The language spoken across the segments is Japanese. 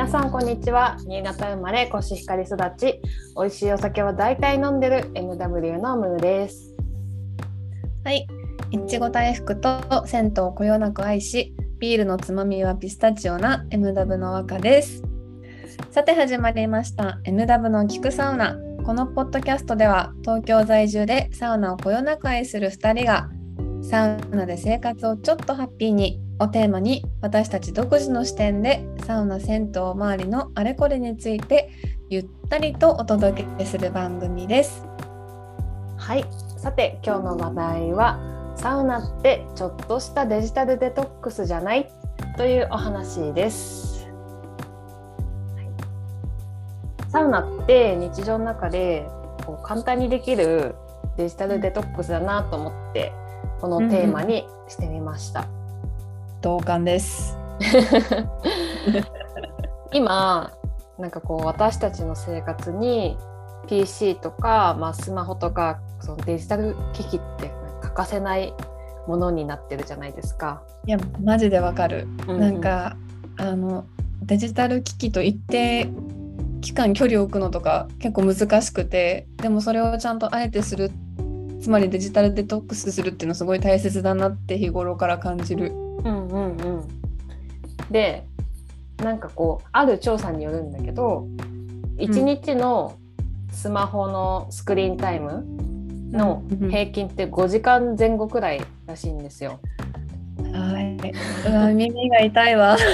皆さんこんにちは。新潟生まれコシヒカリ育ち。美味しいお酒は大体飲んでる MW のムーです。はい、いちご大福と銭湯をこよなく愛し、ビールのつまみはピスタチオな MW の和歌です。さて始まりました。MW の聞くサウナ。このポッドキャストでは東京在住でサウナをこよなく愛する2人がサウナで生活をちょっとハッピーにをテーマに私たち独自の視点でサウナ銭湯周りのあれこれについてゆったりとお届けする番組です。はい。さて今日の話題はサウナってちょっとしたデジタルデトックスじゃないというお話です、はい。サウナって日常の中でこう簡単にできるデジタルデトックスだなと思ってこのテーマにしてみました、同感です。今なんかこう私たちの生活に PC とか、まあ、スマホとかそのデジタル機器って欠かせないものになってるじゃないですか。いやマジでわかる。うなんかあのデジタル機器と一定期間距離を置くのとか結構難しくてでもそれをちゃんとあえてするつまりデジタルデトックスするっていうのすごい大切だなって日頃から感じる。うんうんうん、でなんかこうある調査によるんだけど1日のスマホのスクリーンタイムの平均って5時間前後くらいらしいんですよ。はい。うわ耳が痛いわ。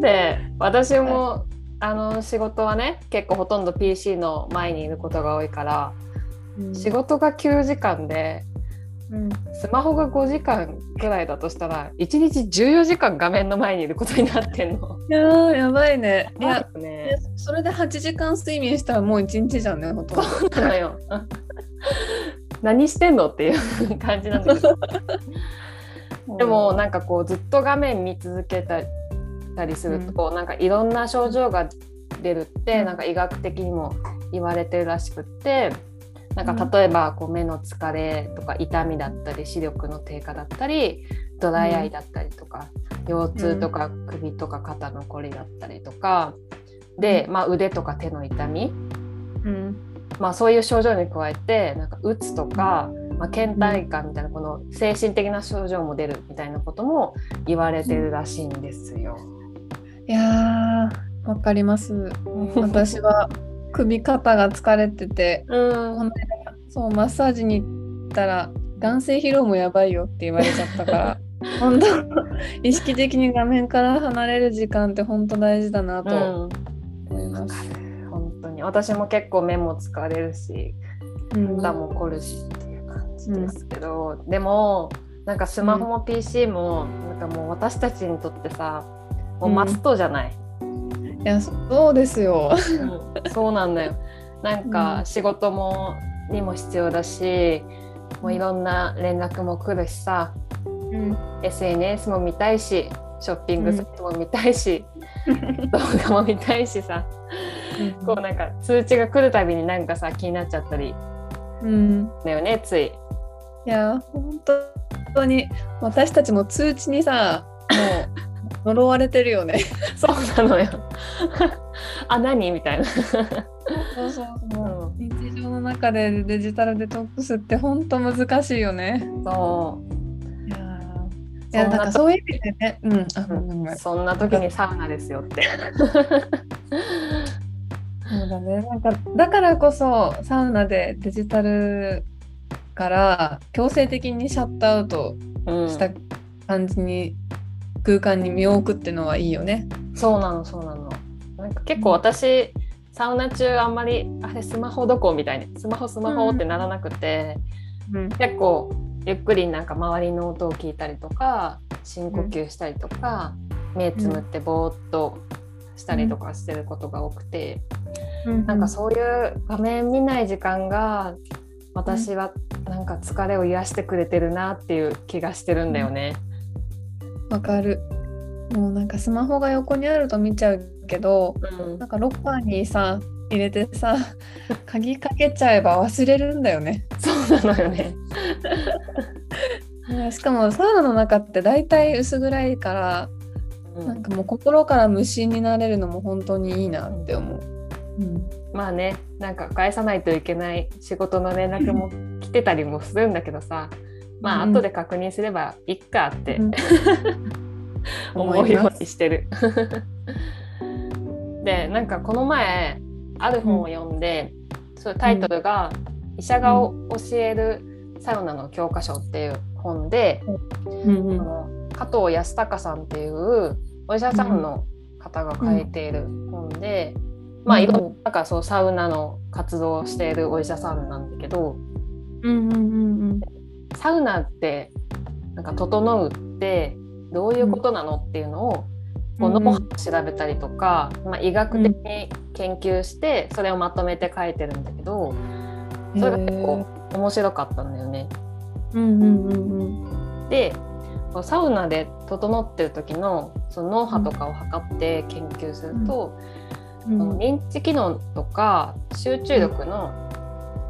で私もあの仕事はね結構ほとんど PC の前にいることが多いから仕事が9時間でうんスマホが5時間くらいだとしたら1日14時間画面の前にいることになってんの。いやーやばいね。いやね、それで8時間睡眠したらもう1日じゃんねほとんど。なのよ。何してんのっていう感じなんだけど でもなんかこうずっと画面見続けたりすると、うんなんかいろんな症状が出るって、うんなんか医学的にも言われてるらしくってなんか例えばこう目の疲れとか痛みだったり視力の低下だったりドライアイだったりとか、腰痛とか首とか肩のこりだったりとかで、まあ、腕とか手の痛み、うん。まあ、そういう症状に加えてなんかうつとか、まあ、倦怠感みたいなこの精神的な症状も出るみたいなことも言われてるらしいんですよ。いやーわかります。私は首肩が疲れててうん。そうマッサージに行ったら眼性疲労もやばいよって言われちゃったから 本当意識的に画面から離れる時間って本当大事だなとうん。思います。本当に。私も結構目も疲れるしうん。肩も凝るしっていう感じですけど、でもなんかスマホも PC もなんかもう私たちにとってさもうマストじゃない、いやそうですよ。うんそうなんだよ。なんか仕事もにも必要だしもういろんな連絡も来るしさ。うん、SNS も見たいしショッピングサイトも見たいし、動画も見たいしさ。こうなんか通知が来るたびになんかさ気になっちゃったり。うん、だよねつい。いや本当に。私たちも通知にさ呪われてるよね。そうなのよ。あ何？みたいな。そうそうそう。日常の中でデジタルデトックスって本当難しいよね。そういやーいやなんかそういう意味でね、うん、そんな時にサウナですよって。そうだね。なんかだからこそサウナでデジタルから強制的にシャットアウトうんした感じに、空間に身を置くっていうのはいいよね。そうなのそうなの。なんか結構私、サウナ中あんまりあれスマホどこみたいにスマホスマホってならなくて、うん、結構ゆっくりなんか周りの音を聞いたりとか深呼吸したりとか、目つむってぼーっとしたりとかしてることが多くて。なんかそういう画面見ない時間が私はなんか疲れを癒してくれてるなっていう気がしてるんだよね。わかる。もうなんかスマホが横にあると見ちゃうけど、うんなんかロッカーにさ入れてさ 鍵かけちゃえば忘れるんだよね。そうなのよね。しかもサウナの中って大体薄暗いからうんなんかもう心から無心になれるのも本当にいいなって思う。うんまあねなんか返さないといけない仕事の連絡も来てたりもするんだけどさまあうん。後で確認すればいっかってうん。思うようにしてる。でなんかこの前ある本を読んで、そうタイトルが「医者がお教えるサウナの教科書」っていう本で、うん。の加藤康隆さんっていうお医者さんの方が書いている本で、まあいろんななんかそうサウナの活動をしているお医者さんなんだけどうんうんうんサウナってなんか整うってどういうことなのっていうのをこううん。脳波を調べたりとか、まあ、医学的に研究してそれをまとめて書いてるんだけどうん。それが結構面白かったんだよね。うんうんうんでサウナで整ってる時のその脳波とかを測って研究すると、うん。その認知機能とか集中力の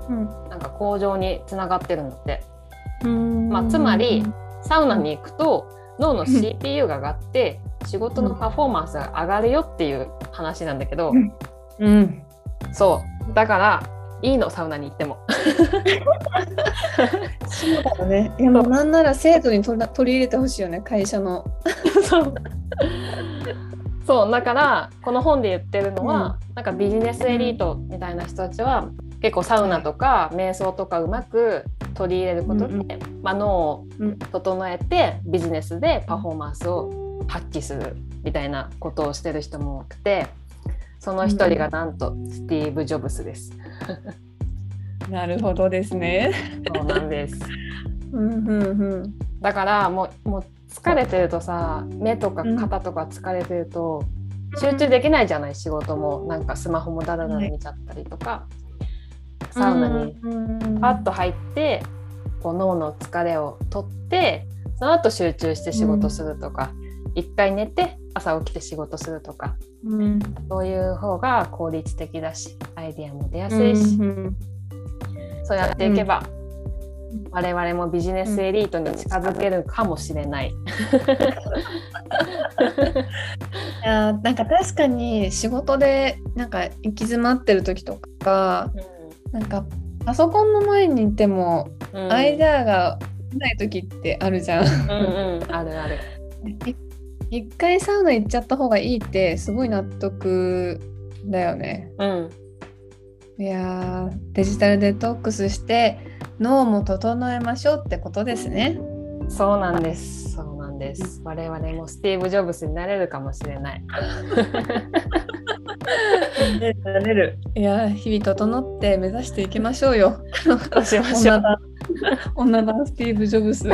うん。なんか向上につながってるんだって。うん。まあつまりサウナに行くと脳の CPU が上がって仕事のパフォーマンスが上がるよっていう話なんだけど、うん。うん。そう。だからいいのサウナに行っても。そうだよね。いやもうなんなら制度に取り取り入れてほしいよね会社の。そう。そう。だからこの本で言ってるのは、なんかビジネスエリートみたいな人たちは結構サウナとか瞑想とかうまく取り入れることで、うんまあ、脳をうん整えてビジネスでパフォーマンスを発揮するみたいなことをしてる人も多くてその一人がなんとスティーブ・ジョブスです。なるほどですね。そうなんです。うんうんうん。だからもうもう疲れてるとさ目とか肩とか疲れてると、集中できないじゃない仕事も。なんかスマホもだらだら見ちゃったりとか、サウナにパッと入ってこう脳の疲れを取ってその後集中して仕事するとか、一回寝て朝起きて仕事するとかうん。そういう方が効率的だしアイデアも出やすいし、うんそうやっていけば、我々もビジネスエリートに近づけるかもしれない。いやなんか確かに仕事でなんか行き詰まってる時とかなんかパソコンの前にいてもうんアイデアが出ない時ってあるじゃん。うんうん、あるある。い 一回サウナ行っちゃった方がいいってすごい納得だよね。うん、いやーデジタルデトックスして脳も整えましょうってことですね。そうなんです。そうなんです。我々もスティーブ・ジョブスになれるかもしれない。なれる。いや日々整って目指していきましょうよ。うしましょう。女版女版スティーブ・ジョブス。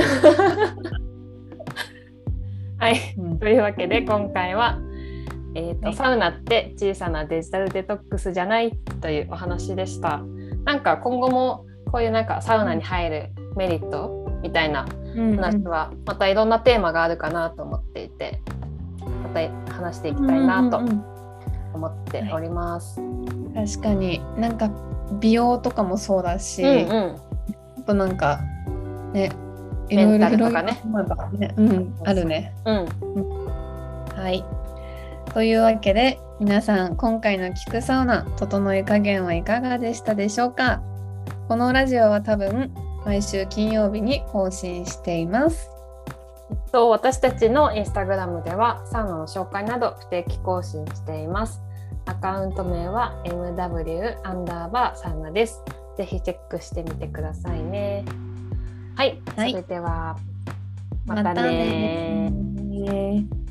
はい。うん。というわけで今回は、えーとはいサウナって小さなデジタルデトックスじゃないというお話でした。なん。か今後もこういうなん。かサウナに入るメリットみたいな話はまたいろん。なテーマがあるかなと思っていてまた話していきたいなとうん。うん。うん。思っております。確かになんか美容とかもそうだし、うんうんあとなんかねいろいろタルとかね広い幅がねうん、あるね。うんはい。というわけで皆さん今回の「聞くサウナ整い加減」はいかがでしたでしょうか？このラジオは多分毎週金曜日に更新しています。と私たちのインスタグラムではサウナの紹介など不定期更新しています。アカウント名は MW アンダーバーサウナです。ぜひチェックしてみてくださいね。はい、はいそれではまたねまたね